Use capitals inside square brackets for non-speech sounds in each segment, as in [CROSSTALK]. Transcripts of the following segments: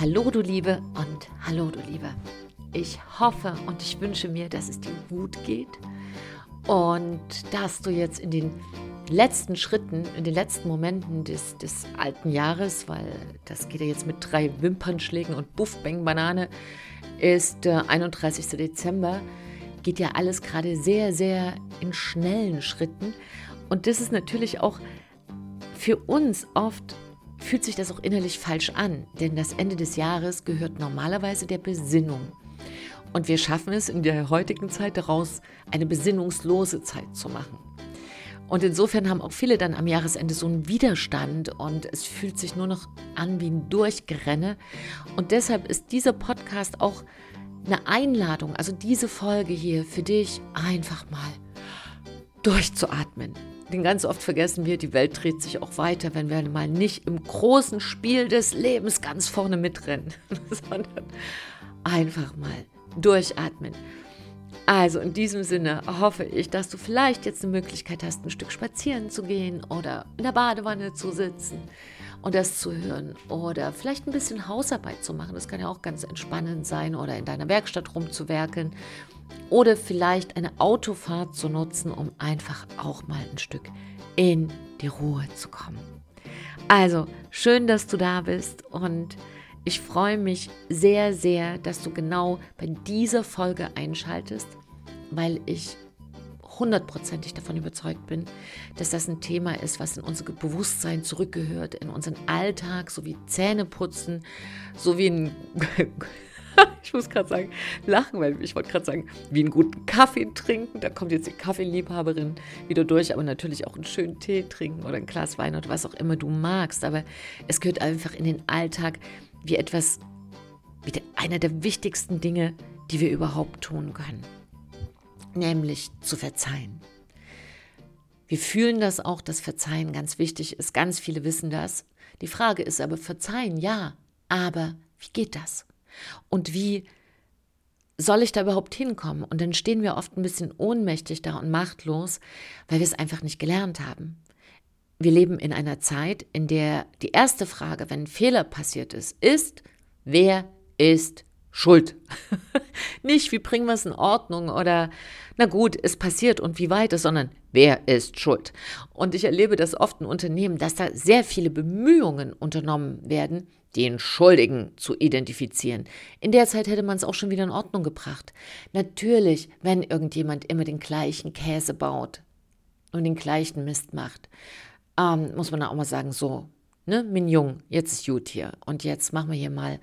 Hallo du Liebe und hallo du Liebe. Ich hoffe und ich wünsche mir, dass es dir gut geht und dass du jetzt in den letzten Schritten, in den letzten Momenten des, des alten Jahres, weil das geht ja jetzt mit drei Wimpernschlägen und Buff Bang Banane, ist der 31. Dezember, geht ja alles gerade sehr, sehr in schnellen Schritten. Und das ist natürlich auch für uns oft fühlt sich das auch innerlich falsch an, denn das Ende des Jahres gehört normalerweise der Besinnung. Und wir schaffen es in der heutigen Zeit daraus, eine besinnungslose Zeit zu machen. Und insofern haben auch viele dann am Jahresende so einen Widerstand und es fühlt sich nur noch an wie ein Durchgerenne. Und deshalb ist dieser Podcast auch eine Einladung, also diese Folge hier für dich einfach mal durchzuatmen. Denn ganz oft vergessen wir, die Welt dreht sich auch weiter, wenn wir mal nicht im großen Spiel des Lebens ganz vorne mitrennen, [LAUGHS] sondern einfach mal durchatmen. Also in diesem Sinne hoffe ich, dass du vielleicht jetzt eine Möglichkeit hast, ein Stück spazieren zu gehen oder in der Badewanne zu sitzen und das zu hören oder vielleicht ein bisschen Hausarbeit zu machen. Das kann ja auch ganz entspannend sein oder in deiner Werkstatt rumzuwerkeln oder vielleicht eine Autofahrt zu nutzen, um einfach auch mal ein Stück in die Ruhe zu kommen. Also schön, dass du da bist und ich freue mich sehr, sehr, dass du genau bei dieser Folge einschaltest, weil ich hundertprozentig davon überzeugt bin, dass das ein Thema ist, was in unser Bewusstsein zurückgehört, in unseren Alltag, so wie Zähneputzen, so wie ein [LAUGHS] ich muss gerade sagen, lachen, weil ich wollte gerade sagen, wie einen guten Kaffee trinken. Da kommt jetzt die Kaffeeliebhaberin wieder durch, aber natürlich auch einen schönen Tee trinken oder ein Glas Wein oder was auch immer du magst. Aber es gehört einfach in den Alltag wie etwas, wie einer der wichtigsten Dinge, die wir überhaupt tun können. Nämlich zu verzeihen. Wir fühlen das auch, dass Verzeihen ganz wichtig ist. Ganz viele wissen das. Die Frage ist aber, verzeihen, ja, aber wie geht das? Und wie soll ich da überhaupt hinkommen? Und dann stehen wir oft ein bisschen ohnmächtig da und machtlos, weil wir es einfach nicht gelernt haben. Wir leben in einer Zeit, in der die erste Frage, wenn ein Fehler passiert ist, ist, wer ist schuld? [LAUGHS] nicht, wie bringen wir es in Ordnung oder, na gut, es passiert und wie weit ist, sondern wer ist schuld? Und ich erlebe das oft in Unternehmen, dass da sehr viele Bemühungen unternommen werden, den Schuldigen zu identifizieren. In der Zeit hätte man es auch schon wieder in Ordnung gebracht. Natürlich, wenn irgendjemand immer den gleichen Käse baut und den gleichen Mist macht, ähm, muss man auch mal sagen, so, ne, Mignon, jetzt ist gut hier und jetzt machen wir hier mal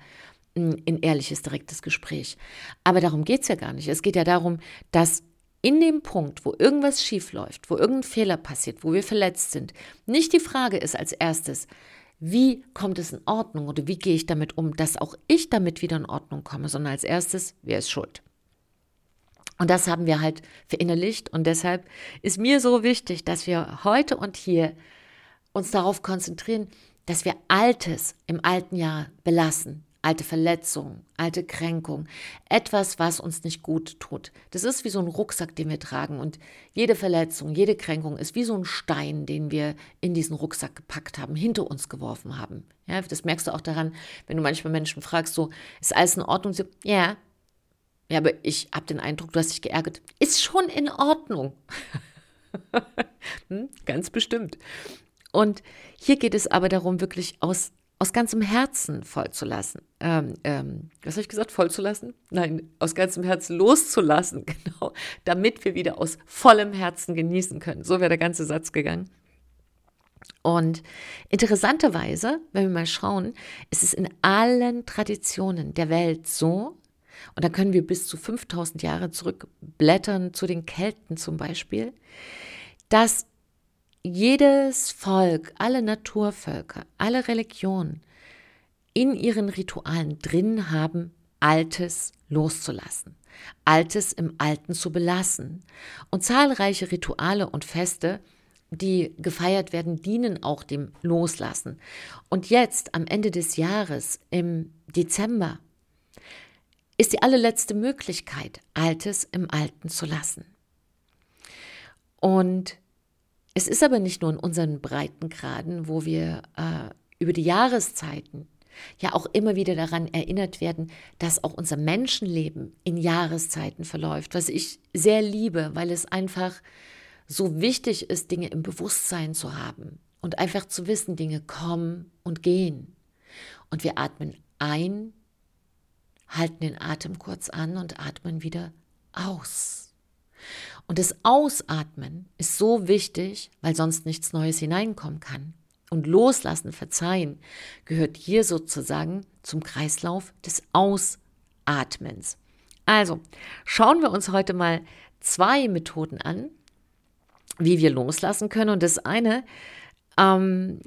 ein, ein ehrliches, direktes Gespräch. Aber darum geht es ja gar nicht. Es geht ja darum, dass in dem Punkt, wo irgendwas schief läuft, wo irgendein Fehler passiert, wo wir verletzt sind, nicht die Frage ist als erstes, wie kommt es in Ordnung oder wie gehe ich damit um, dass auch ich damit wieder in Ordnung komme, sondern als erstes, wer ist schuld? Und das haben wir halt verinnerlicht und deshalb ist mir so wichtig, dass wir heute und hier uns darauf konzentrieren, dass wir Altes im alten Jahr belassen, alte Verletzungen, alte Kränkungen, etwas, was uns nicht gut tut. Das ist wie so ein Rucksack, den wir tragen und jede Verletzung, jede Kränkung ist wie so ein Stein, den wir in diesen Rucksack gepackt haben, hinter uns geworfen haben. Ja, das merkst du auch daran, wenn du manchmal Menschen fragst, so, ist alles in Ordnung? So, ja. Ja, aber ich habe den Eindruck, du hast dich geärgert. Ist schon in Ordnung. [LAUGHS] hm? Ganz bestimmt. Und hier geht es aber darum, wirklich aus aus ganzem Herzen vollzulassen. Ähm, ähm, was habe ich gesagt? Vollzulassen? Nein, aus ganzem Herzen loszulassen, [LAUGHS] genau, damit wir wieder aus vollem Herzen genießen können. So wäre der ganze Satz gegangen. Und interessanterweise, wenn wir mal schauen, ist es in allen Traditionen der Welt so, und da können wir bis zu 5000 Jahre zurückblättern zu den Kelten zum Beispiel, dass jedes Volk, alle Naturvölker, alle Religionen in ihren Ritualen drin haben, Altes loszulassen, Altes im Alten zu belassen. Und zahlreiche Rituale und Feste, die gefeiert werden, dienen auch dem Loslassen. Und jetzt, am Ende des Jahres, im Dezember, ist die allerletzte Möglichkeit, Altes im Alten zu lassen. Und es ist aber nicht nur in unseren Breitengraden, wo wir äh, über die Jahreszeiten ja auch immer wieder daran erinnert werden, dass auch unser Menschenleben in Jahreszeiten verläuft, was ich sehr liebe, weil es einfach so wichtig ist, Dinge im Bewusstsein zu haben und einfach zu wissen, Dinge kommen und gehen. Und wir atmen ein, halten den Atem kurz an und atmen wieder aus. Und das Ausatmen ist so wichtig, weil sonst nichts Neues hineinkommen kann. Und Loslassen, Verzeihen gehört hier sozusagen zum Kreislauf des Ausatmens. Also schauen wir uns heute mal zwei Methoden an, wie wir loslassen können. Und das eine ähm,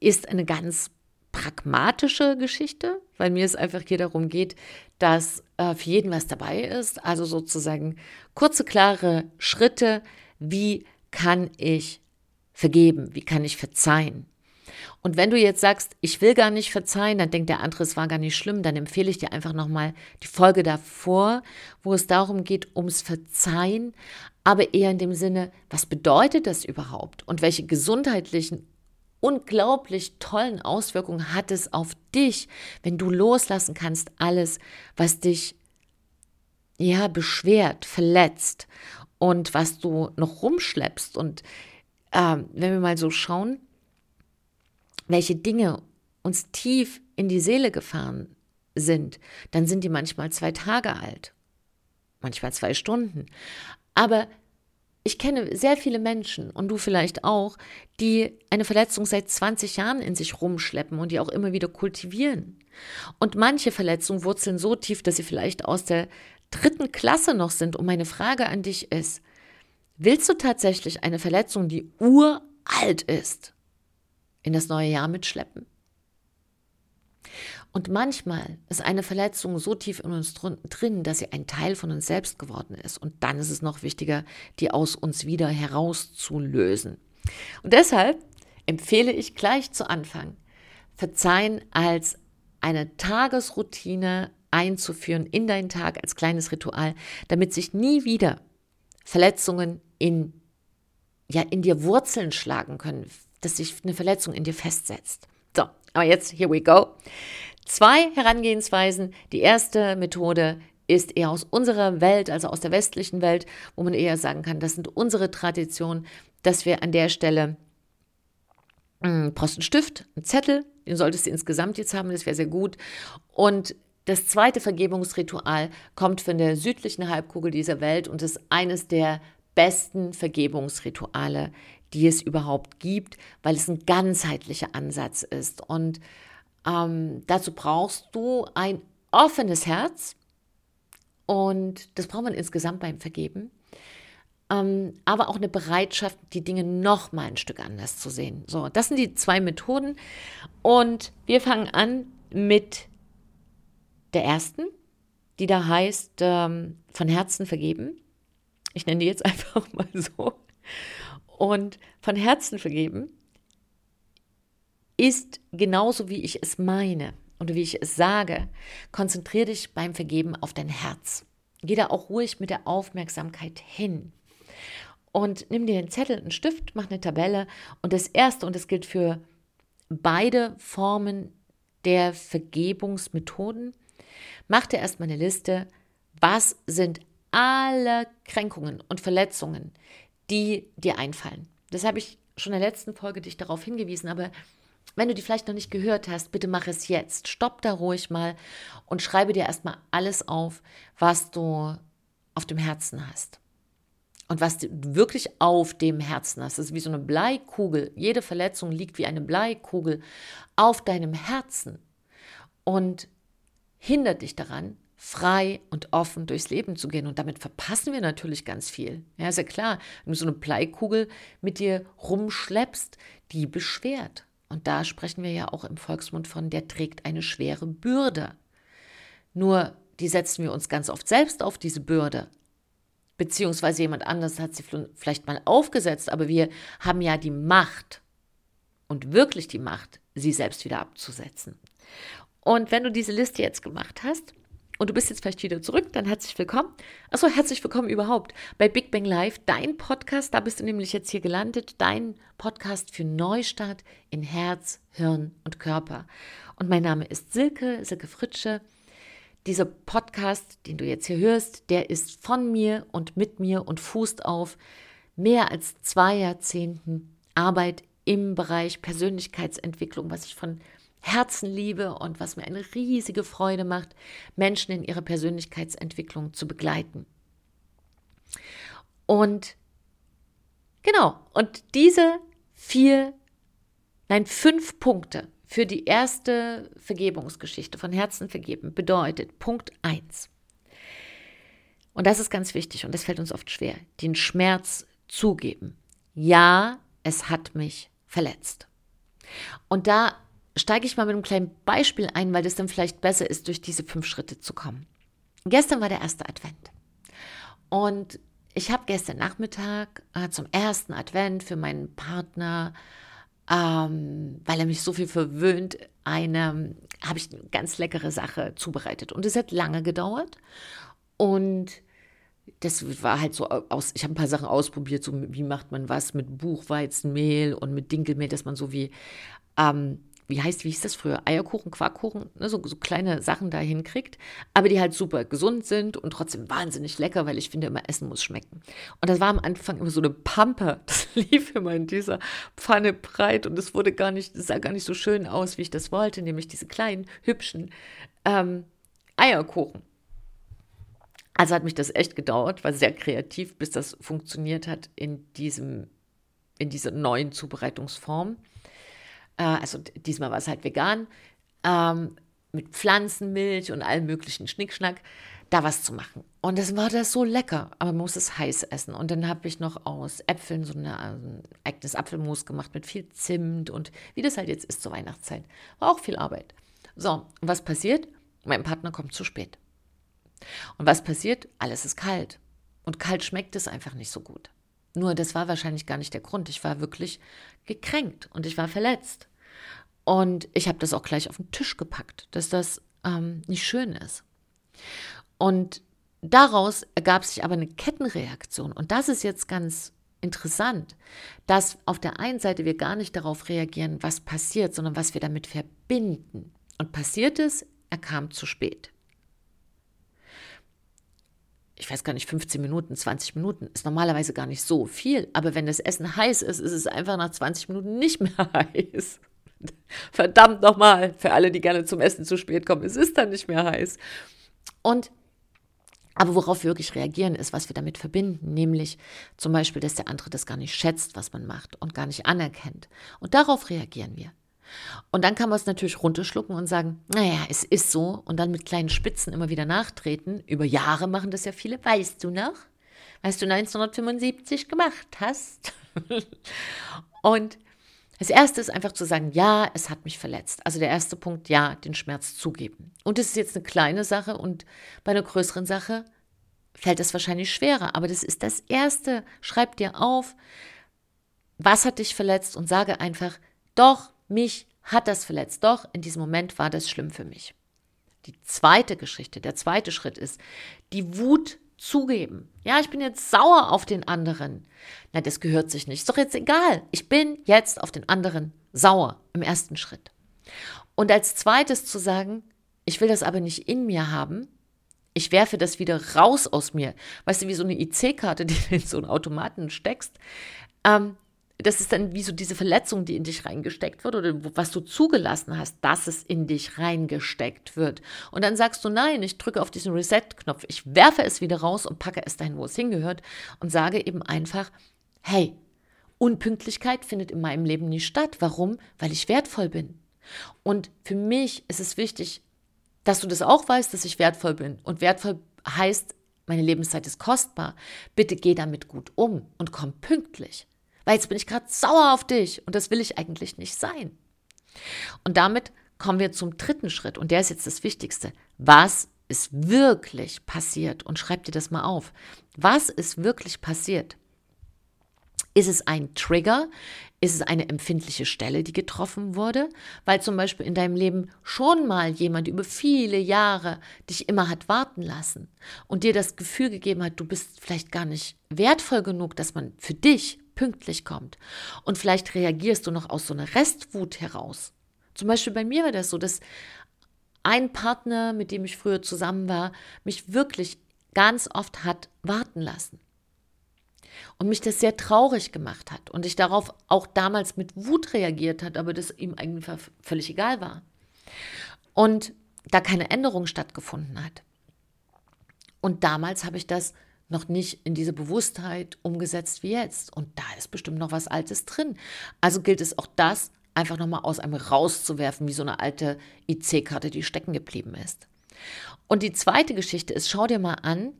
ist eine ganz pragmatische Geschichte, weil mir es einfach hier darum geht, dass äh, für jeden was dabei ist. Also sozusagen kurze, klare Schritte, wie kann ich vergeben, wie kann ich verzeihen. Und wenn du jetzt sagst, ich will gar nicht verzeihen, dann denkt der andere, es war gar nicht schlimm, dann empfehle ich dir einfach nochmal die Folge davor, wo es darum geht, ums Verzeihen, aber eher in dem Sinne, was bedeutet das überhaupt und welche gesundheitlichen unglaublich tollen Auswirkungen hat es auf dich, wenn du loslassen kannst alles, was dich ja beschwert, verletzt und was du noch rumschleppst. Und äh, wenn wir mal so schauen, welche Dinge uns tief in die Seele gefahren sind, dann sind die manchmal zwei Tage alt, manchmal zwei Stunden. Aber ich kenne sehr viele Menschen und du vielleicht auch, die eine Verletzung seit 20 Jahren in sich rumschleppen und die auch immer wieder kultivieren. Und manche Verletzungen wurzeln so tief, dass sie vielleicht aus der dritten Klasse noch sind. Und meine Frage an dich ist, willst du tatsächlich eine Verletzung, die uralt ist, in das neue Jahr mitschleppen? Und manchmal ist eine Verletzung so tief in uns drin, dass sie ein Teil von uns selbst geworden ist. Und dann ist es noch wichtiger, die aus uns wieder herauszulösen. Und deshalb empfehle ich gleich zu Anfang, Verzeihen als eine Tagesroutine einzuführen in deinen Tag als kleines Ritual, damit sich nie wieder Verletzungen in, ja, in dir Wurzeln schlagen können, dass sich eine Verletzung in dir festsetzt. So, aber jetzt, here we go. Zwei Herangehensweisen. Die erste Methode ist eher aus unserer Welt, also aus der westlichen Welt, wo man eher sagen kann, das sind unsere Traditionen, dass wir an der Stelle mh, hm, brauchst einen Stift, einen Zettel, den solltest du insgesamt jetzt haben, das wäre sehr gut. Und das zweite Vergebungsritual kommt von der südlichen Halbkugel dieser Welt und ist eines der besten Vergebungsrituale, die es überhaupt gibt, weil es ein ganzheitlicher Ansatz ist. Und ähm, dazu brauchst du ein offenes Herz und das braucht man insgesamt beim Vergeben. Ähm, aber auch eine Bereitschaft, die Dinge noch mal ein Stück anders zu sehen. So, das sind die zwei Methoden und wir fangen an mit der ersten, die da heißt ähm, von Herzen vergeben. Ich nenne die jetzt [LAUGHS] einfach mal so. Und von Herzen vergeben ist genauso, wie ich es meine oder wie ich es sage. Konzentriere dich beim Vergeben auf dein Herz. Geh da auch ruhig mit der Aufmerksamkeit hin. Und nimm dir einen Zettel, einen Stift, mach eine Tabelle. Und das Erste, und das gilt für beide Formen der Vergebungsmethoden, mach dir erstmal eine Liste, was sind alle Kränkungen und Verletzungen, die dir einfallen. Das habe ich schon in der letzten Folge dich darauf hingewiesen, aber wenn du die vielleicht noch nicht gehört hast, bitte mach es jetzt. Stopp da ruhig mal und schreibe dir erstmal alles auf, was du auf dem Herzen hast. Und was du wirklich auf dem Herzen hast. Das ist wie so eine Bleikugel. Jede Verletzung liegt wie eine Bleikugel auf deinem Herzen und hindert dich daran, frei und offen durchs Leben zu gehen. Und damit verpassen wir natürlich ganz viel. Ja, ist ja klar, wenn du so eine Bleikugel mit dir rumschleppst, die beschwert. Und da sprechen wir ja auch im Volksmund von, der trägt eine schwere Bürde. Nur die setzen wir uns ganz oft selbst auf diese Bürde. Beziehungsweise jemand anders hat sie vielleicht mal aufgesetzt, aber wir haben ja die Macht und wirklich die Macht, sie selbst wieder abzusetzen. Und wenn du diese Liste jetzt gemacht hast, und du bist jetzt vielleicht wieder zurück, dann herzlich willkommen. Achso, herzlich willkommen überhaupt bei Big Bang Live, dein Podcast. Da bist du nämlich jetzt hier gelandet, dein Podcast für Neustart in Herz, Hirn und Körper. Und mein Name ist Silke, Silke Fritsche. Dieser Podcast, den du jetzt hier hörst, der ist von mir und mit mir und fußt auf mehr als zwei Jahrzehnten Arbeit im Bereich Persönlichkeitsentwicklung, was ich von Herzen liebe und was mir eine riesige Freude macht, Menschen in ihrer Persönlichkeitsentwicklung zu begleiten. Und genau, und diese vier, nein, fünf Punkte für die erste Vergebungsgeschichte von Herzen vergeben bedeutet Punkt 1. Und das ist ganz wichtig und das fällt uns oft schwer, den Schmerz zugeben. Ja, es hat mich verletzt. Und da steige ich mal mit einem kleinen Beispiel ein, weil das dann vielleicht besser ist, durch diese fünf Schritte zu kommen. Gestern war der erste Advent. Und ich habe gestern Nachmittag äh, zum ersten Advent für meinen Partner, ähm, weil er mich so viel verwöhnt, eine, habe ich eine ganz leckere Sache zubereitet. Und es hat lange gedauert. Und das war halt so aus, ich habe ein paar Sachen ausprobiert, so wie macht man was mit Buchweizenmehl und mit Dinkelmehl, dass man so wie ähm, wie heißt, wie hieß das früher? Eierkuchen, Quarkkuchen, ne, so, so kleine Sachen da hinkriegt, aber die halt super gesund sind und trotzdem wahnsinnig lecker, weil ich finde immer, Essen muss schmecken. Und das war am Anfang immer so eine Pampe, [LAUGHS] das lief immer in dieser Pfanne breit und es wurde gar nicht, es sah gar nicht so schön aus, wie ich das wollte, nämlich diese kleinen, hübschen ähm, Eierkuchen. Also hat mich das echt gedauert, war sehr kreativ, bis das funktioniert hat in diesem, in dieser neuen Zubereitungsform äh, also diesmal war es halt vegan, ähm, mit Pflanzenmilch und allem möglichen Schnickschnack, da was zu machen. Und das war das so lecker, aber man muss es heiß essen. Und dann habe ich noch aus Äpfeln so eine, also ein eigenes Apfelmus gemacht mit viel Zimt und wie das halt jetzt ist zur Weihnachtszeit. War auch viel Arbeit. So, was passiert? Mein Partner kommt zu spät. Und was passiert? Alles ist kalt. Und kalt schmeckt es einfach nicht so gut. Nur das war wahrscheinlich gar nicht der Grund. Ich war wirklich gekränkt und ich war verletzt. Und ich habe das auch gleich auf den Tisch gepackt, dass das ähm, nicht schön ist. Und daraus ergab sich aber eine Kettenreaktion. Und das ist jetzt ganz interessant, dass auf der einen Seite wir gar nicht darauf reagieren, was passiert, sondern was wir damit verbinden. Und passiert ist, er kam zu spät ich weiß gar nicht, 15 Minuten, 20 Minuten ist normalerweise gar nicht so viel. Aber wenn das Essen heiß ist, ist es einfach nach 20 Minuten nicht mehr [LAUGHS] heiß. Verdammt nochmal, für alle, die gerne zum Essen zu spät kommen, es ist dann nicht mehr heiß. Und aber worauf wir wirklich reagieren, ist, was wir damit verbinden, nämlich zum Beispiel, dass der andere das gar nicht schätzt, was man macht und gar nicht anerkennt. Und darauf reagieren wir. Und dann kann man es natürlich runterschlucken und sagen, naja, es ist so. Und dann mit kleinen Spitzen immer wieder nachtreten. Über Jahre machen das ja viele. Weißt du noch? Was du 1975 gemacht hast? [LAUGHS] und das erste ist einfach zu sagen, ja, es hat mich verletzt. Also der erste Punkt, ja, den Schmerz zugeben. Und das ist jetzt eine kleine Sache und bei einer größeren Sache fällt es wahrscheinlich schwerer. Aber das ist das erste. Schreib dir auf, was hat dich verletzt und sage einfach, doch, mich hat das verletzt, doch in diesem Moment war das schlimm für mich. Die zweite Geschichte, der zweite Schritt ist, die Wut zugeben. Ja, ich bin jetzt sauer auf den anderen. Na, das gehört sich nicht. Ist doch jetzt egal. Ich bin jetzt auf den anderen sauer im ersten Schritt. Und als zweites zu sagen, ich will das aber nicht in mir haben. Ich werfe das wieder raus aus mir. Weißt du, wie so eine IC-Karte, [LAUGHS] die du in so einen Automaten steckst. Ähm, das ist dann wie so diese Verletzung, die in dich reingesteckt wird oder was du zugelassen hast, dass es in dich reingesteckt wird. Und dann sagst du, nein, ich drücke auf diesen Reset-Knopf, ich werfe es wieder raus und packe es dahin, wo es hingehört und sage eben einfach, hey, Unpünktlichkeit findet in meinem Leben nicht statt. Warum? Weil ich wertvoll bin. Und für mich ist es wichtig, dass du das auch weißt, dass ich wertvoll bin. Und wertvoll heißt, meine Lebenszeit ist kostbar. Bitte geh damit gut um und komm pünktlich weil jetzt bin ich gerade sauer auf dich und das will ich eigentlich nicht sein. Und damit kommen wir zum dritten Schritt und der ist jetzt das Wichtigste. Was ist wirklich passiert? Und schreib dir das mal auf. Was ist wirklich passiert? Ist es ein Trigger? Ist es eine empfindliche Stelle, die getroffen wurde? Weil zum Beispiel in deinem Leben schon mal jemand über viele Jahre dich immer hat warten lassen und dir das Gefühl gegeben hat, du bist vielleicht gar nicht wertvoll genug, dass man für dich pünktlich kommt. Und vielleicht reagierst du noch aus so einer Restwut heraus. Zum Beispiel bei mir war das so, dass ein Partner, mit dem ich früher zusammen war, mich wirklich ganz oft hat warten lassen und mich das sehr traurig gemacht hat und ich darauf auch damals mit Wut reagiert hat, aber das ihm eigentlich völlig egal war. Und da keine Änderung stattgefunden hat. Und damals habe ich das noch nicht in diese Bewusstheit umgesetzt wie jetzt. Und da ist bestimmt noch was Altes drin. Also gilt es auch das einfach nochmal aus einem rauszuwerfen, wie so eine alte IC-Karte, die stecken geblieben ist. Und die zweite Geschichte ist, schau dir mal an,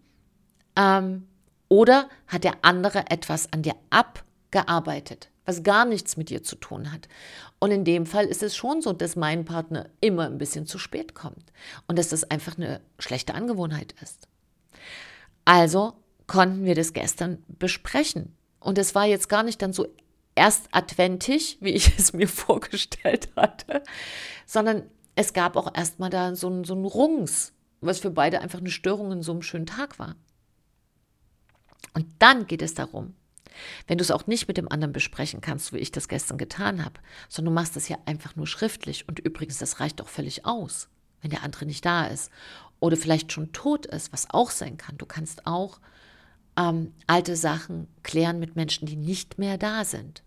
ähm, oder hat der andere etwas an dir abgearbeitet, was gar nichts mit dir zu tun hat? Und in dem Fall ist es schon so, dass mein Partner immer ein bisschen zu spät kommt und dass das einfach eine schlechte Angewohnheit ist. Also konnten wir das gestern besprechen. Und es war jetzt gar nicht dann so erst adventig, wie ich [LAUGHS] es mir vorgestellt hatte, sondern es gab auch erstmal da so ein, so Rungs, was für beide einfach eine Störung in so einem schönen Tag war. Und dann geht es darum, wenn du es auch nicht mit dem anderen besprechen kannst, wie ich das gestern getan habe, sondern du machst das ja einfach nur schriftlich und übrigens, das reicht auch völlig aus, wenn der andere nicht da ist oder vielleicht schon tot ist, was auch sein kann. Du kannst auch ähm, alte Sachen klären mit Menschen, die nicht mehr da sind.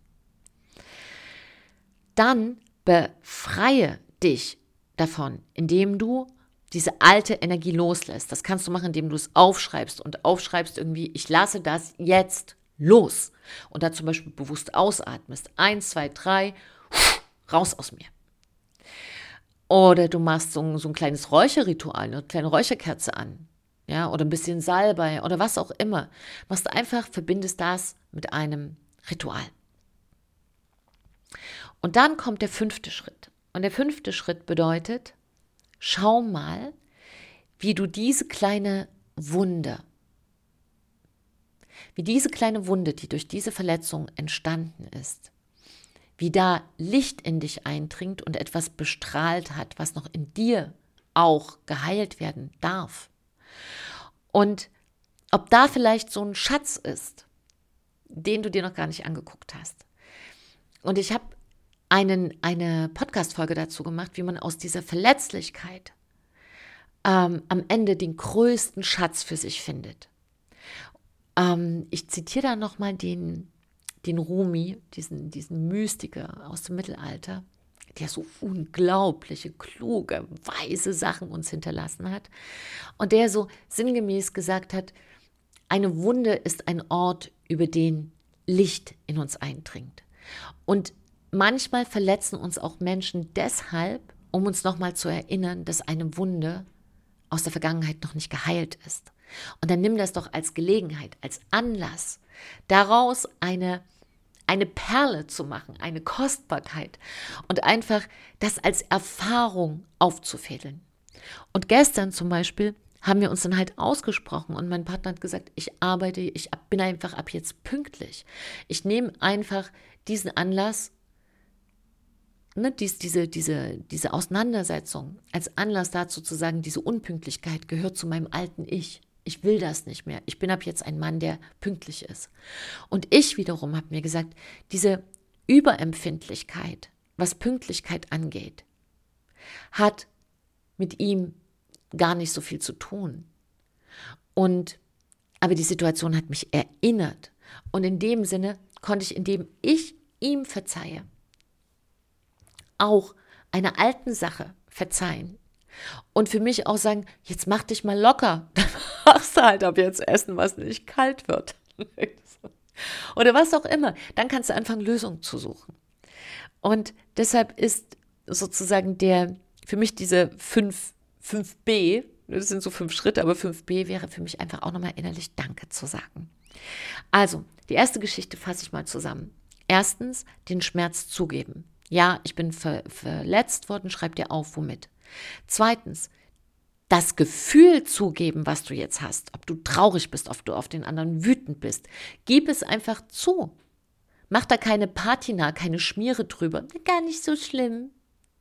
Dann befreie dich davon, indem du diese alte Energie loslässt. Das kannst du machen, indem du es aufschreibst und aufschreibst irgendwie, ich lasse das jetzt los. Und da zum Beispiel bewusst ausatmest. Eins, zwei, drei, raus aus mir. Oder du machst so, so ein kleines Räucherritual, eine kleine Räucherkerze an. Ja, oder ein bisschen Salbei oder was auch immer. Machst einfach, verbindest das mit einem Ritual. Und dann kommt der fünfte Schritt. Und der fünfte Schritt bedeutet, Schau mal, wie du diese kleine Wunde, wie diese kleine Wunde, die durch diese Verletzung entstanden ist, wie da Licht in dich eindringt und etwas bestrahlt hat, was noch in dir auch geheilt werden darf. Und ob da vielleicht so ein Schatz ist, den du dir noch gar nicht angeguckt hast. Und ich habe einen, eine Podcast-Folge dazu gemacht, wie man aus dieser Verletzlichkeit ähm, am Ende den größten Schatz für sich findet. Ähm, ich zitiere da nochmal den, den Rumi, diesen, diesen Mystiker aus dem Mittelalter, der so unglaubliche, kluge, weise Sachen uns hinterlassen hat. Und der so sinngemäß gesagt hat, eine Wunde ist ein Ort, über den Licht in uns eindringt. Und manchmal verletzen uns auch Menschen deshalb, um uns nochmal zu erinnern, dass eine Wunde aus der Vergangenheit noch nicht geheilt ist. Und dann nimm das doch als Gelegenheit, als Anlass, daraus eine, eine Perle zu machen, eine Kostbarkeit und einfach das als Erfahrung aufzufädeln. Und gestern zum Beispiel haben wir uns dann halt ausgesprochen und mein Partner hat gesagt, ich arbeite, ich bin einfach ab jetzt pünktlich. Ich nehme einfach diesen Anlass ne, dies, diese, diese, diese Auseinandersetzung als Anlass dazu zu sagen, diese Unpünktlichkeit gehört zu meinem alten Ich. Ich will das nicht mehr. Ich bin ab jetzt ein Mann, der pünktlich ist. Und ich wiederum habe mir gesagt, diese Überempfindlichkeit, was Pünktlichkeit angeht, hat mit ihm gar nicht so viel zu tun. Und aber die Situation hat mich erinnert. Und in dem Sinne konnte ich, indem ich ihm verzeihe, auch einer alten Sache verzeihen. Und für mich auch sagen, jetzt mach dich mal locker. [LAUGHS] Dann machst du halt ab jetzt Essen, was nicht kalt wird. [LAUGHS] Oder was auch immer. Dann kannst du anfangen, Lösungen zu suchen. Und deshalb ist sozusagen der, für mich diese 5, 5b, das sind so fünf Schritte, aber 5b wäre für mich einfach auch nochmal innerlich Danke zu sagen. Also, die erste Geschichte fasse ich mal zusammen. Erstens, den Schmerz zugeben. Ja, ich bin ver verletzt worden, schreib dir auf, womit. Zweitens, das Gefühl zugeben, was du jetzt hast, ob du traurig bist, ob du auf den anderen wütend bist. Gib es einfach zu. mach da keine Patina, keine Schmiere drüber. Gar nicht so schlimm.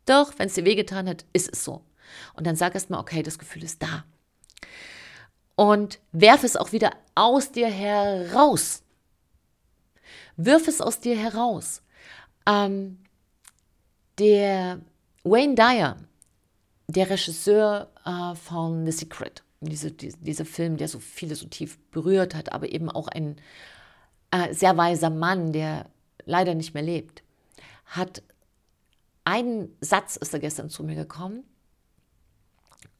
Doch, wenn es dir wehgetan hat, ist es so. Und dann sag erst mal, okay, das Gefühl ist da. Und werf es auch wieder aus dir heraus. Wirf es aus dir heraus. Ähm, der Wayne Dyer, der Regisseur äh, von The Secret, diese, die, dieser Film, der so viele so tief berührt hat, aber eben auch ein äh, sehr weiser Mann, der leider nicht mehr lebt, hat einen Satz, ist er gestern zu mir gekommen,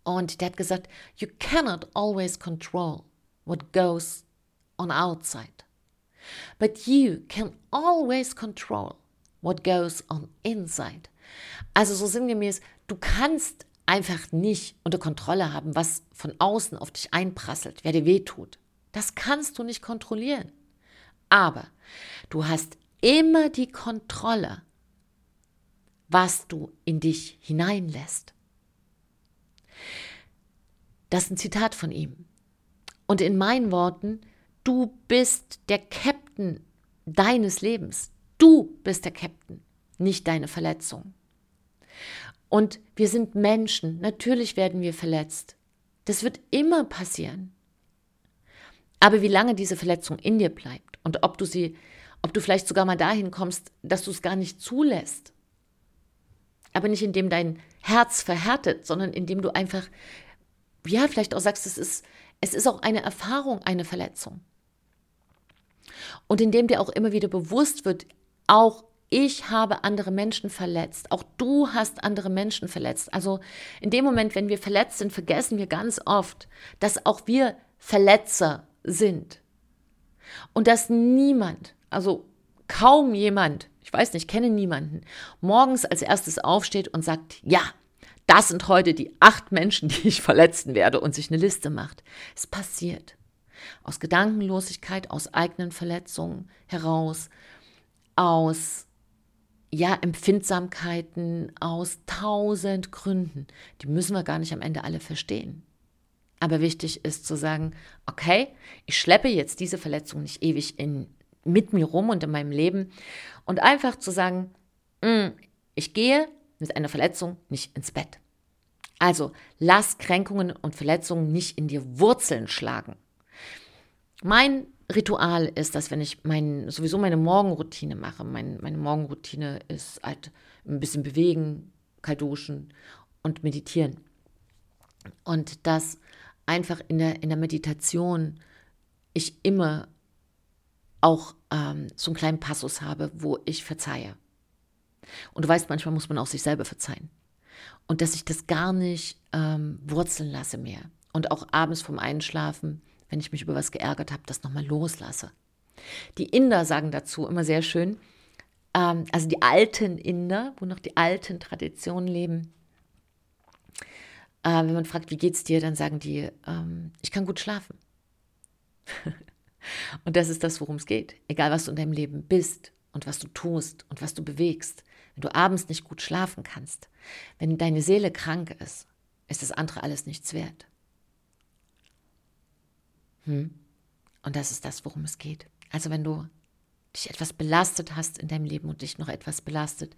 und der hat gesagt, you cannot always control what goes on outside, but you can always control what goes on inside. Also so sinngemäß, du kannst einfach nicht unter Kontrolle haben, was von außen auf dich einprasselt, wer dir wehtut. Das kannst du nicht kontrollieren. Aber du hast immer die Kontrolle, was du in dich hineinlässt. Das ist ein Zitat von ihm. Und in meinen Worten, du bist der Captain deines Lebens. Du bist der Captain, nicht deine Verletzung. Und wir sind Menschen, natürlich werden wir verletzt. Das wird immer passieren. Aber wie lange diese Verletzung in dir bleibt und ob du sie, ob du vielleicht sogar mal dahin kommst, dass du es gar nicht zulässt. Aber nicht indem dein Herz verhärtet, sondern indem du einfach, ja, vielleicht auch sagst, es ist, es ist auch eine Erfahrung, eine Verletzung. Und indem dir auch immer wieder bewusst wird, auch ich habe andere Menschen verletzt. Auch du hast andere Menschen verletzt. Also in dem Moment, wenn wir verletzt sind, vergessen wir ganz oft, dass auch wir Verletzer sind. Und dass niemand, also kaum jemand, ich weiß nicht, kenne niemanden, morgens als erstes aufsteht und sagt, ja, das sind heute die acht Menschen, [LAUGHS] die ich verletzen werde und sich eine Liste macht. Es passiert. Aus Gedankenlosigkeit, aus eigenen Verletzungen heraus, aus ja, Empfindsamkeiten, aus tausend Gründen. Die müssen wir gar nicht am Ende alle verstehen. Aber wichtig ist zu sagen, okay, ich schleppe jetzt diese Verletzung nicht ewig in, mit mir rum und in meinem Leben und einfach zu sagen, mm, ich gehe mit einer Verletzung nicht ins Bett. Also lass Kränkungen und Verletzungen nicht in dir Wurzeln schlagen. Mein Ritual ist, dass wenn ich mein, sowieso meine Morgenroutine mache, mein, meine Morgenroutine ist halt ein bisschen bewegen, kalt duschen und meditieren. Und dass einfach in der, in der Meditation ich immer auch ähm, so einen kleinen Passus habe, wo ich verzeihe. Und du weißt, manchmal muss man auch sich selber verzeihen. Und dass ich das gar nicht ähm, wurzeln lasse mehr. Und auch abends vom Einschlafen wenn ich mich über was geärgert habe, das nochmal loslasse. Die Inder sagen dazu immer sehr schön, ähm, also die alten Inder, wo noch die alten Traditionen leben, äh, wenn man fragt, wie geht's dir, dann sagen die, ähm, ich kann gut schlafen. [LAUGHS] und das ist das, worum es geht. Egal, was du in deinem Leben bist und was du tust und was du bewegst. Wenn du abends nicht gut schlafen kannst, wenn deine Seele krank ist, ist das andere alles nichts wert. Hm? Und das ist das, worum es geht. Also wenn du dich etwas belastet hast in deinem Leben und dich noch etwas belastet,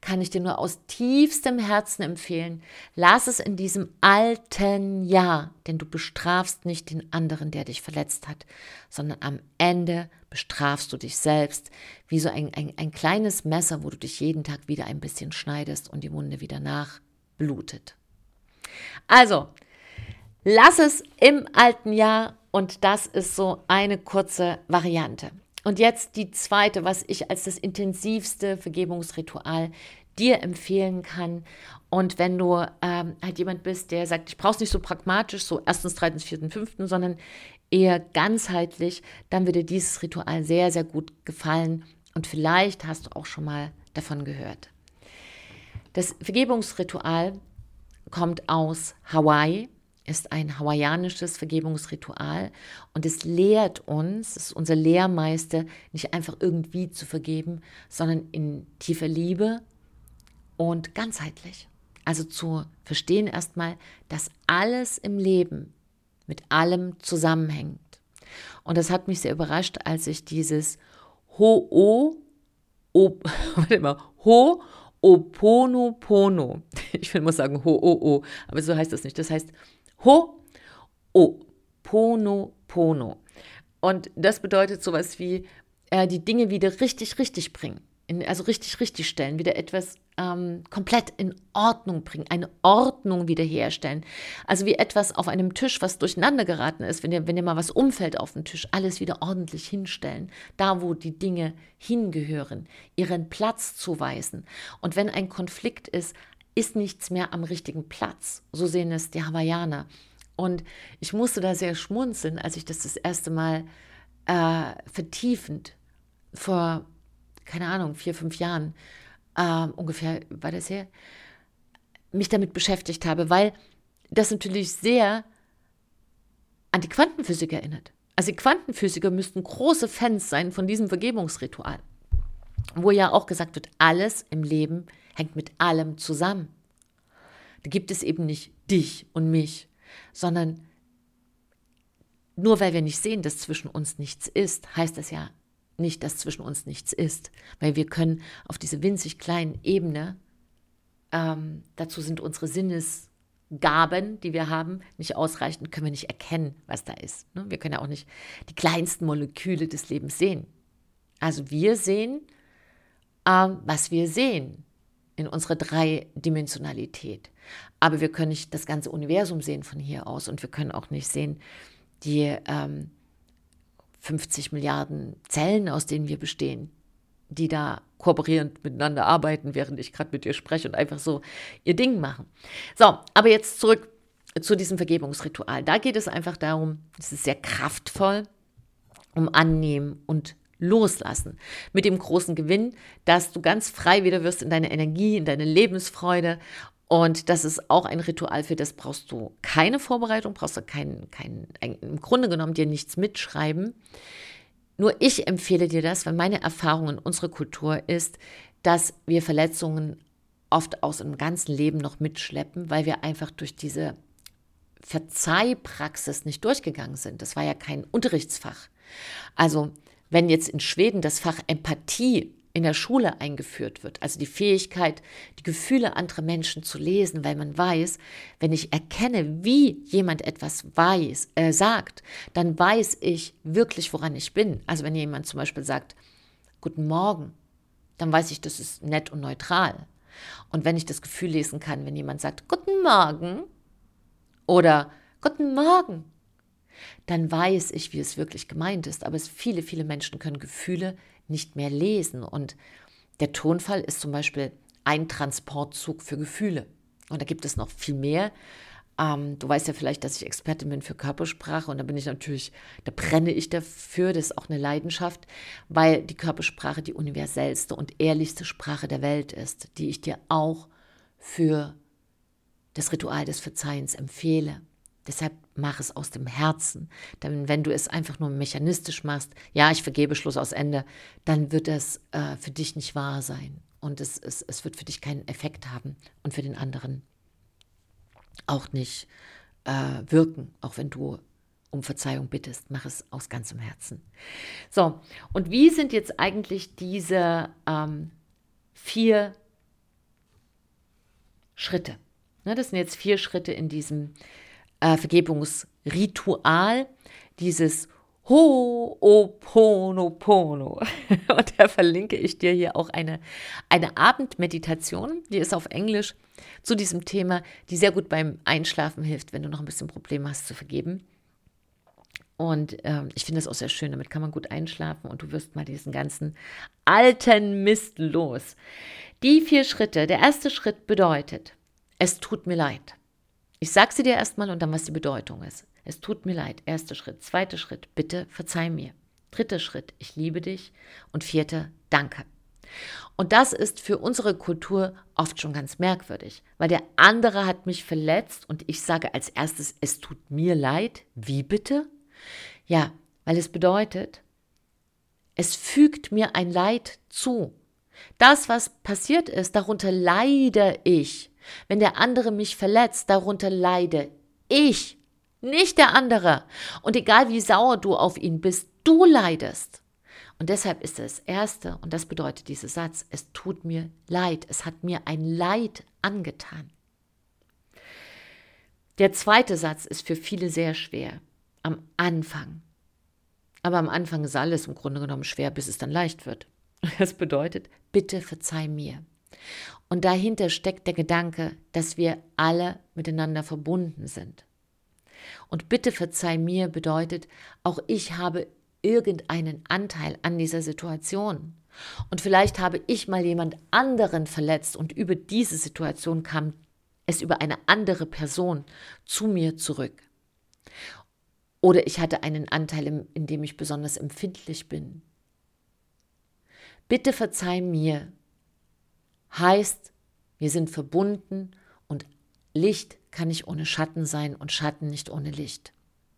kann ich dir nur aus tiefstem Herzen empfehlen, lass es in diesem alten Jahr, denn du bestrafst nicht den anderen, der dich verletzt hat, sondern am Ende bestrafst du dich selbst, wie so ein, ein, ein kleines Messer, wo du dich jeden Tag wieder ein bisschen schneidest und die Wunde wieder nachblutet. Also, lass es im alten Jahr und das ist so eine kurze Variante. Und jetzt die zweite, was ich als das intensivste Vergebungsritual dir empfehlen kann. Und wenn du ähm, halt jemand bist, der sagt, ich brauche es nicht so pragmatisch, so erstens, zweitens, vierten, fünften, sondern eher ganzheitlich, dann würde dieses Ritual sehr, sehr gut gefallen. Und vielleicht hast du auch schon mal davon gehört. Das Vergebungsritual kommt aus Hawaii ist ein hawaiianisches Vergebungsritual und es lehrt uns, es ist unser Lehrmeister, nicht einfach irgendwie zu vergeben, sondern in tiefer Liebe und ganzheitlich. Also zu verstehen erstmal, dass alles im Leben mit allem zusammenhängt. Und das hat mich sehr überrascht, als ich dieses Ho-O O, [LAUGHS] mal, Ho Oponopono. [LAUGHS] Ich will mal sagen Ho O O, aber so heißt das nicht. Das heißt Ho O Pono Pono. Und das bedeutet sowas wie äh, die Dinge wieder richtig, richtig bringen. In, also richtig, richtig stellen, wieder etwas ähm, komplett in Ordnung bringen, eine Ordnung wiederherstellen. Also wie etwas auf einem Tisch, was durcheinander geraten ist, wenn dir, wenn dir mal was umfällt auf dem Tisch, alles wieder ordentlich hinstellen, da wo die Dinge hingehören, ihren Platz zuweisen. Und wenn ein Konflikt ist, ist nichts mehr am richtigen Platz. So sehen es die Hawaiianer. Und ich musste da sehr schmunzeln, als ich das das erste Mal äh, vertiefend vor, keine Ahnung, vier, fünf Jahren äh, ungefähr, war das her, mich damit beschäftigt habe, weil das natürlich sehr an die Quantenphysik erinnert. Also die Quantenphysiker müssten große Fans sein von diesem Vergebungsritual, wo ja auch gesagt wird, alles im Leben hängt mit allem zusammen. Da gibt es eben nicht dich und mich, sondern nur weil wir nicht sehen, dass zwischen uns nichts ist, heißt das ja nicht, dass zwischen uns nichts ist, weil wir können auf diese winzig kleinen Ebene, ähm, dazu sind unsere Sinnesgaben, die wir haben, nicht ausreichend, können wir nicht erkennen, was da ist. Ne? Wir können ja auch nicht die kleinsten Moleküle des Lebens sehen. Also wir sehen, ähm, was wir sehen in unserer Dreidimensionalität. Aber wir können nicht das ganze Universum sehen von hier aus und wir können auch nicht sehen die ähm, 50 Milliarden Zellen, aus denen wir bestehen, die da kooperierend miteinander arbeiten, während ich gerade mit dir spreche und einfach so ihr Ding machen. So, aber jetzt zurück zu diesem Vergebungsritual. Da geht es einfach darum, es ist sehr kraftvoll, um Annehmen und Loslassen. Mit dem großen Gewinn, dass du ganz frei wieder wirst in deine Energie, in deine Lebensfreude. Und das ist auch ein Ritual, für das brauchst du keine Vorbereitung, brauchst du kein, kein, im Grunde genommen dir nichts mitschreiben. Nur ich empfehle dir das, weil meine Erfahrung in unserer Kultur ist, dass wir Verletzungen oft aus einem ganzen Leben noch mitschleppen, weil wir einfach durch diese Verzeihpraxis nicht durchgegangen sind. Das war ja kein Unterrichtsfach. Also wenn jetzt in Schweden das Fach Empathie in der Schule eingeführt wird, also die Fähigkeit, die Gefühle anderer Menschen zu lesen, weil man weiß, wenn ich erkenne, wie jemand etwas weiß, äh, sagt, dann weiß ich wirklich, woran ich bin. Also wenn jemand zum Beispiel sagt, Guten Morgen, dann weiß ich, das ist nett und neutral. Und wenn ich das Gefühl lesen kann, wenn jemand sagt, Guten Morgen oder Guten Morgen, dann weiß ich, wie es wirklich gemeint ist. Aber es, viele, viele Menschen können Gefühle nicht mehr lesen. Und der Tonfall ist zum Beispiel ein Transportzug für Gefühle. Und da gibt es noch viel mehr. Ähm, du weißt ja vielleicht, dass ich Expertin bin für Körpersprache und da bin ich natürlich, da brenne ich dafür, das ist auch eine Leidenschaft, weil die Körpersprache die universellste und ehrlichste Sprache der Welt ist, die ich dir auch für das Ritual des Verzeihens empfehle. Deshalb mach es aus dem Herzen. Denn wenn du es einfach nur mechanistisch machst, ja, ich vergebe Schluss aus Ende, dann wird das äh, für dich nicht wahr sein. Und es, es, es wird für dich keinen Effekt haben und für den anderen auch nicht äh, wirken, auch wenn du um Verzeihung bittest. Mach es aus ganzem Herzen. So, und wie sind jetzt eigentlich diese ähm, vier Schritte? Ne, das sind jetzt vier Schritte in diesem äh, Vergebungsritual, dieses Ho'oponopono. [LAUGHS] Und da verlinke ich dir hier auch eine, eine Abendmeditation, die ist auf Englisch zu diesem Thema, die sehr gut beim Einschlafen hilft, wenn du noch ein bisschen Probleme hast zu vergeben. Und ähm, ich finde das auch sehr schön, damit kann man gut einschlafen und du wirst mal diesen ganzen alten Mist los. Die vier Schritte. Der erste Schritt bedeutet, es tut mir leid. Ich sage sie dir erstmal und dann, was die Bedeutung ist. Es tut mir leid. Erster Schritt. Zweiter Schritt. Bitte verzeih mir. Dritter Schritt. Ich liebe dich. Und vierter. Danke. Und das ist für unsere Kultur oft schon ganz merkwürdig, weil der andere hat mich verletzt und ich sage als erstes, es tut mir leid. Wie bitte? Ja, weil es bedeutet, es fügt mir ein Leid zu. Das, was passiert ist, darunter leide ich. Wenn der andere mich verletzt, darunter leide ich, nicht der andere. Und egal wie sauer du auf ihn bist, du leidest. Und deshalb ist das Erste, und das bedeutet dieser Satz, es tut mir leid, es hat mir ein Leid angetan. Der zweite Satz ist für viele sehr schwer, am Anfang. Aber am Anfang ist alles im Grunde genommen schwer, bis es dann leicht wird. [LAUGHS] Das bedeutet, bitte verzeih mir. Und dahinter steckt der Gedanke, dass wir alle miteinander verbunden sind. Und bitte verzeih mir bedeutet, auch ich habe irgendeinen Anteil an dieser Situation. Und vielleicht habe ich mal jemand anderen verletzt und über diese Situation kam es über eine andere Person zu mir zurück. Oder ich hatte einen Anteil, in dem ich besonders empfindlich bin. Bitte verzeih mir heißt, wir sind verbunden und Licht kann nicht ohne Schatten sein und Schatten nicht ohne Licht.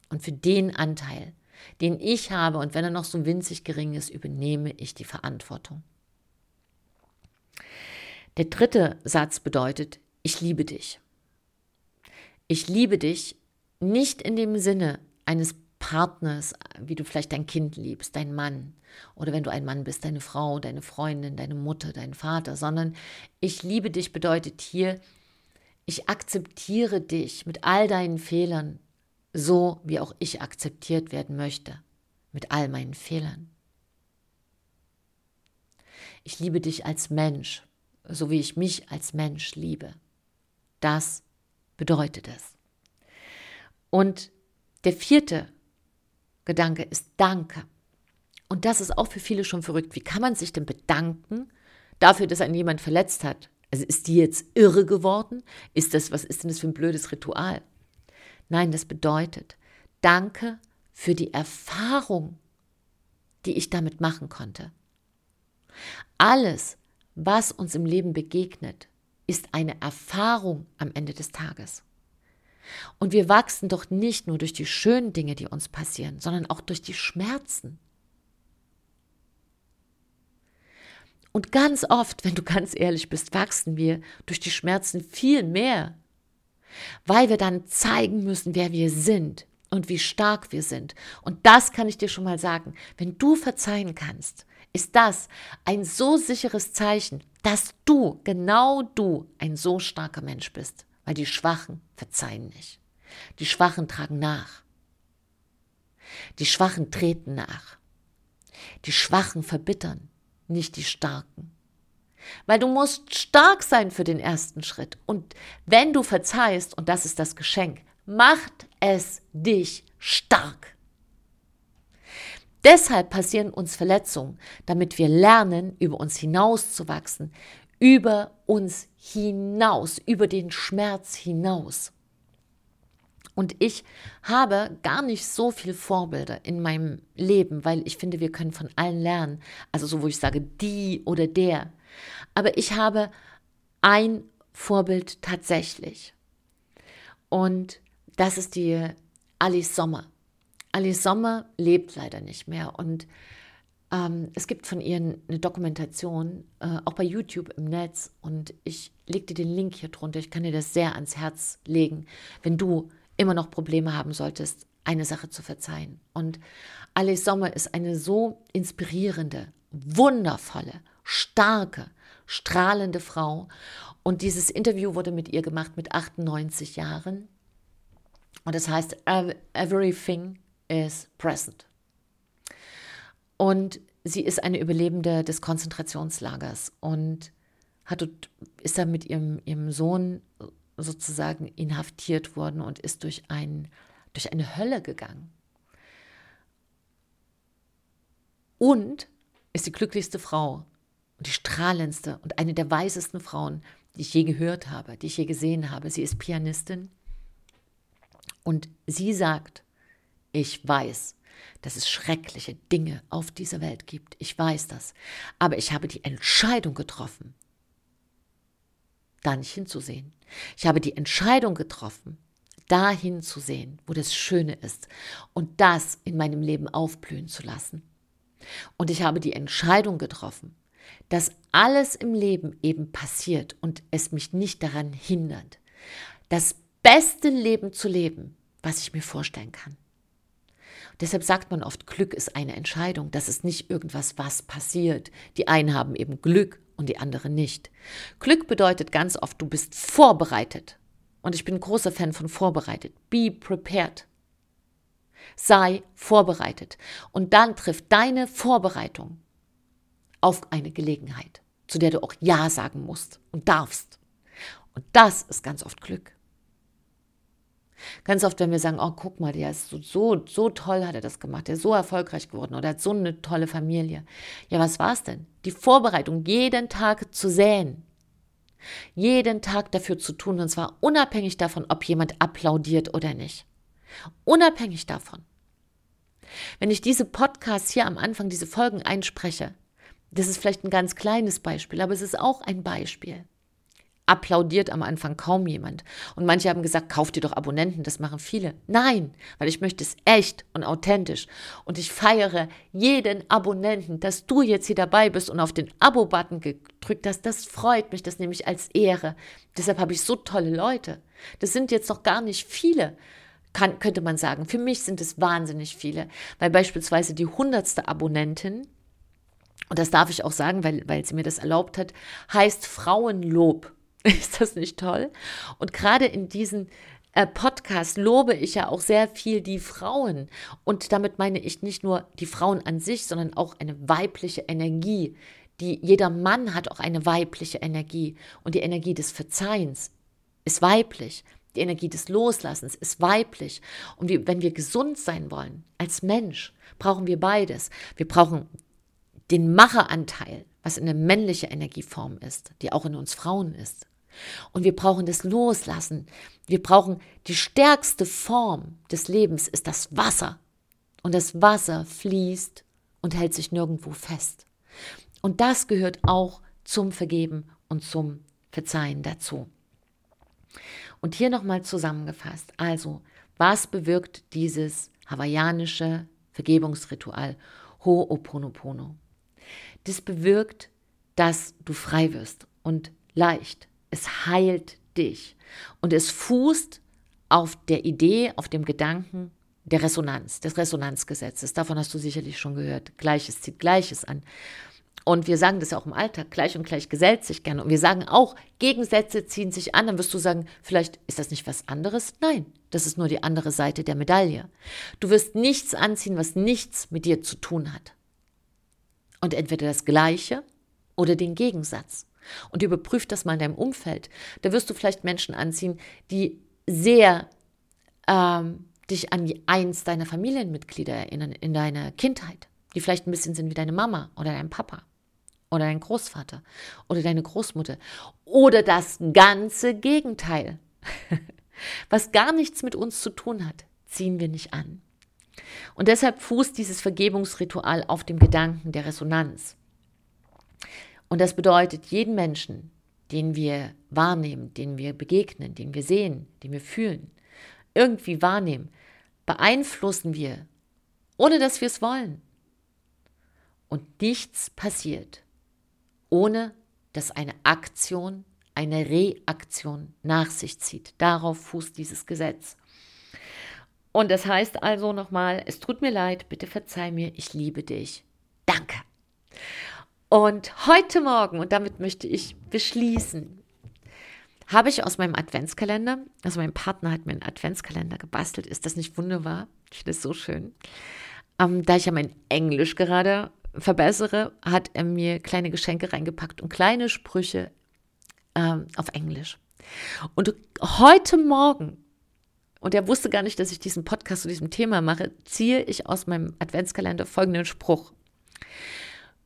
Und für den Anteil, den ich habe, und wenn er noch so winzig gering ist, übernehme ich die Verantwortung. Der dritte Satz bedeutet, ich liebe dich. Ich liebe dich nicht in dem Sinne eines Partners, wie du vielleicht dein Kind liebst, dein Mann oder wenn du ein Mann bist, deine Frau, deine Freundin, deine Mutter, dein Vater, sondern ich liebe dich bedeutet hier, ich akzeptiere dich mit all deinen Fehlern, so wie auch ich akzeptiert werden möchte, mit all meinen Fehlern. Ich liebe dich als Mensch, so wie ich mich als Mensch liebe. Das bedeutet es. Und der vierte Gedanke ist Danke. Und das ist auch für viele schon verrückt. Wie kann man sich denn bedanken dafür, dass einen jemand verletzt hat? Also ist die jetzt irre geworden? Ist das, was ist denn das für ein blödes Ritual? Nein, das bedeutet, danke für die Erfahrung, die ich damit machen konnte. Alles, was uns im Leben begegnet, ist eine Erfahrung am Ende des Tages. Und wir wachsen doch nicht nur durch die schönen Dinge, die uns passieren, sondern auch durch die Schmerzen. Und ganz oft, wenn du ganz ehrlich bist, wachsen wir durch die Schmerzen viel mehr, weil wir dann zeigen müssen, wer wir sind und wie stark wir sind. Und das kann ich dir schon mal sagen. Wenn du verzeihen kannst, ist das ein so sicheres Zeichen, dass du, genau du, ein so starker Mensch bist weil die Schwachen verzeihen nicht. Die Schwachen tragen nach. Die Schwachen treten nach. Die Schwachen verbittern, nicht die Starken. Weil du musst stark sein für den ersten Schritt. Und wenn du verzeihst, und das ist das Geschenk, macht es dich stark. Deshalb passieren uns Verletzungen, damit wir lernen, über uns hinauszuwachsen, über uns hinaus, über den Schmerz hinaus. Und ich habe gar nicht so viele Vorbilder in meinem Leben, weil ich finde, wir können von allen lernen. Also so, wo ich sage, die oder der. Aber ich habe ein Vorbild tatsächlich. Und das ist die Alice Sommer. Alice Sommer lebt leider nicht mehr. Und ähm, es gibt von ihr eine Dokumentation, äh, auch bei YouTube im Netz. Und ich leg dir den Link hier drunter. Ich kann dir das sehr ans Herz legen, wenn du immer noch Probleme haben solltest, eine Sache zu verzeihen. Und Alice Sommer ist eine so inspirierende, wundervolle, starke, strahlende Frau. Und dieses Interview wurde mit ihr gemacht mit 98 Jahren. Und das heißt, Everything is present. Und sie ist eine Überlebende des Konzentrationslagers und hat, ist da mit ihrem, ihrem Sohn sozusagen inhaftiert worden und ist durch, ein, durch eine Hölle gegangen. Und ist die glücklichste Frau und die strahlendste und eine der weisesten Frauen, die ich je gehört habe, die ich je gesehen habe. Sie ist Pianistin und sie sagt, ich weiß, dass es schreckliche Dinge auf dieser Welt gibt. Ich weiß das. Aber ich habe die Entscheidung getroffen, da nicht hinzusehen. Ich habe die Entscheidung getroffen, da hinzusehen, wo das Schöne ist und das in meinem Leben aufblühen zu lassen. Und ich habe die Entscheidung getroffen, dass alles im Leben eben passiert und es mich nicht daran hindert, das beste Leben zu leben, was ich mir vorstellen kann. Deshalb sagt man oft, Glück ist eine Entscheidung. Das ist nicht irgendwas, was passiert. Die einen haben eben Glück und die anderen nicht. Glück bedeutet ganz oft, du bist vorbereitet. Und ich bin ein großer Fan von vorbereitet. Be prepared. Sei vorbereitet. Und dann trifft deine Vorbereitung auf eine Gelegenheit, zu der du auch Ja sagen musst und darfst. Und das ist ganz oft Glück. Ganz oft, wenn wir sagen, oh, guck mal, der ist so, so, so toll hat er das gemacht, der ist so erfolgreich geworden oder hat so eine tolle Familie. Ja, was war es denn? Die Vorbereitung, jeden Tag zu säen. Jeden Tag dafür zu tun, und zwar unabhängig davon, ob jemand applaudiert oder nicht. Unabhängig davon. Wenn ich diese Podcasts hier am Anfang, diese Folgen einspreche, das ist vielleicht ein ganz kleines Beispiel, aber es ist auch ein Beispiel. Applaudiert am Anfang kaum jemand. Und manche haben gesagt, kauf dir doch Abonnenten, das machen viele. Nein, weil ich möchte es echt und authentisch. Und ich feiere jeden Abonnenten, dass du jetzt hier dabei bist und auf den Abo-Button gedrückt hast. Das freut mich, das nehme ich als Ehre. Deshalb habe ich so tolle Leute. Das sind jetzt noch gar nicht viele kann, könnte man sagen. Für mich sind es wahnsinnig viele, weil beispielsweise die hundertste Abonnentin, und das darf ich auch sagen, weil, weil sie mir das erlaubt hat, heißt Frauenlob. [LAUGHS] Ist das nicht toll? Und gerade in diesen äh, Podcast lobe ich ja auch sehr viel die Frauen. Und damit meine ich nicht nur die Frauen an sich, sondern auch eine weibliche Energie. Die, jeder Mann hat auch eine weibliche Energie. Und die Energie des Verzeihens ist weiblich. Die Energie des Loslassens ist weiblich. Und wir, wenn wir gesund sein wollen als Mensch, brauchen wir beides. Wir brauchen den Macheranteil, was eine männliche Energieform ist, die auch in uns Frauen ist. Und wir brauchen das Loslassen. Wir brauchen die stärkste Form des Lebens ist das Wasser. Und das Wasser fließt und hält sich nirgendwo fest. Und das gehört auch zum Vergeben und zum Verzeihen dazu. Und hier nochmal zusammengefasst. Also, was bewirkt dieses hawaiianische Vergebungsritual Ho'oponopono? Das bewirkt, dass du frei wirst und leicht. Es heilt dich und es fußt auf der Idee, auf dem Gedanken der Resonanz, des Resonanzgesetzes. Davon hast du sicherlich schon gehört. Gleiches zieht Gleiches an. Und wir sagen das ja auch im Alltag, gleich und gleich gesellt sich gerne. Und wir sagen auch, Gegensätze ziehen sich an. Dann wirst du sagen, vielleicht ist das nicht was anderes? Nein, das ist nur die andere Seite der Medaille. Du wirst nichts anziehen, was nichts mit dir zu tun hat. Und entweder das Gleiche oder den Gegensatz. Und überprüf das mal in deinem Umfeld. Da wirst du vielleicht Menschen anziehen, die sehr ähm, dich an eins deiner Familienmitglieder erinnern in deiner Kindheit. Die vielleicht ein bisschen sind wie deine Mama oder dein Papa oder dein Großvater oder deine Großmutter oder das ganze Gegenteil, [LAUGHS] was gar nichts mit uns zu tun hat, ziehen wir nicht an. Und deshalb fußt dieses Vergebungsritual auf dem Gedanken der Resonanz. Und das bedeutet, jeden Menschen, den wir wahrnehmen, den wir begegnen, den wir sehen, den wir fühlen, irgendwie wahrnehmen, beeinflussen wir, ohne dass wir es wollen. Und nichts passiert, ohne dass eine Aktion eine Reaktion nach sich zieht. Darauf fußt dieses Gesetz. Und das heißt also nochmal, es tut mir leid, bitte verzeih mir, ich liebe dich. Danke. Und heute Morgen, und damit möchte ich beschließen, habe ich aus meinem Adventskalender, also mein Partner hat mir einen Adventskalender gebastelt, ist das nicht wunderbar? Ich finde es so schön. Ähm, da ich ja mein Englisch gerade verbessere, hat er mir kleine Geschenke reingepackt und kleine Sprüche ähm, auf Englisch. Und heute Morgen, und er wusste gar nicht, dass ich diesen Podcast zu diesem Thema mache, ziehe ich aus meinem Adventskalender folgenden Spruch.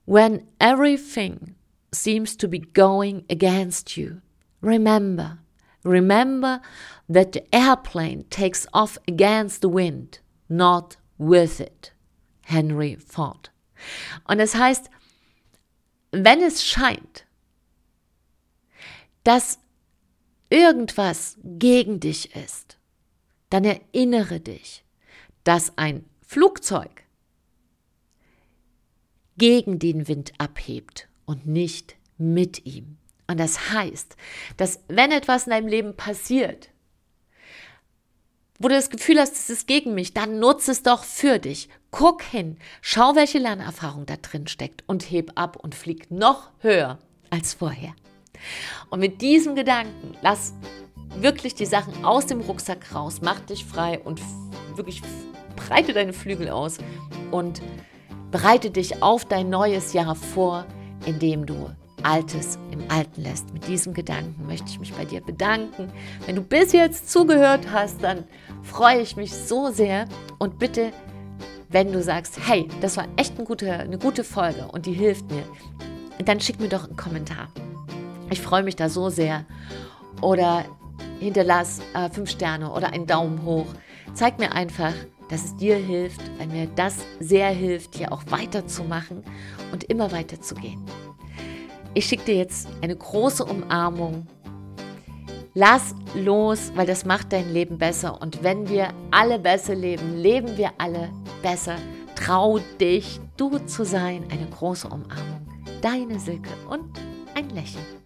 When everything seems to be going against you, remember, remember that the airplane takes off against the wind, not with it. Henry Ford. Und das heißt, wenn es scheint, dass irgendwas gegen dich ist, dann erinnere dich, dass ein Flugzeug gegen den Wind abhebt und nicht mit ihm. Und das heißt, dass wenn etwas in deinem Leben passiert, wo du das Gefühl hast, es ist gegen mich, dann nutze es doch für dich. Guck hin, schau, welche Lernerfahrung da drin steckt und heb ab und flieg noch höher als vorher. Und mit diesem Gedanken, lass wirklich die Sachen aus dem Rucksack raus, mach dich frei und wirklich breite deine Flügel aus und bereite dich auf dein neues Jahr vor, indem du Altes im Alten lässt. Mit diesem Gedanken möchte ich mich bei dir bedanken. Wenn du bis jetzt zugehört hast, dann freue ich mich so sehr und bitte, wenn du sagst, hey, das war echt eine gute, eine gute Folge und die hilft mir, dann schick mir doch einen Kommentar. Ich freue mich da so sehr. Oder hinterlass äh, fünf Sterne oder einen Daumen hoch. Zeig mir einfach, dass es dir hilft, weil mir das sehr hilft, hier auch weiterzumachen und immer weiterzugehen. Ich schicke dir jetzt eine große Umarmung. Lass los, weil das macht dein Leben besser. Und wenn wir alle besser leben, leben wir alle besser. Trau dich, du zu sein. Eine große Umarmung. Deine Silke und ein Lächeln.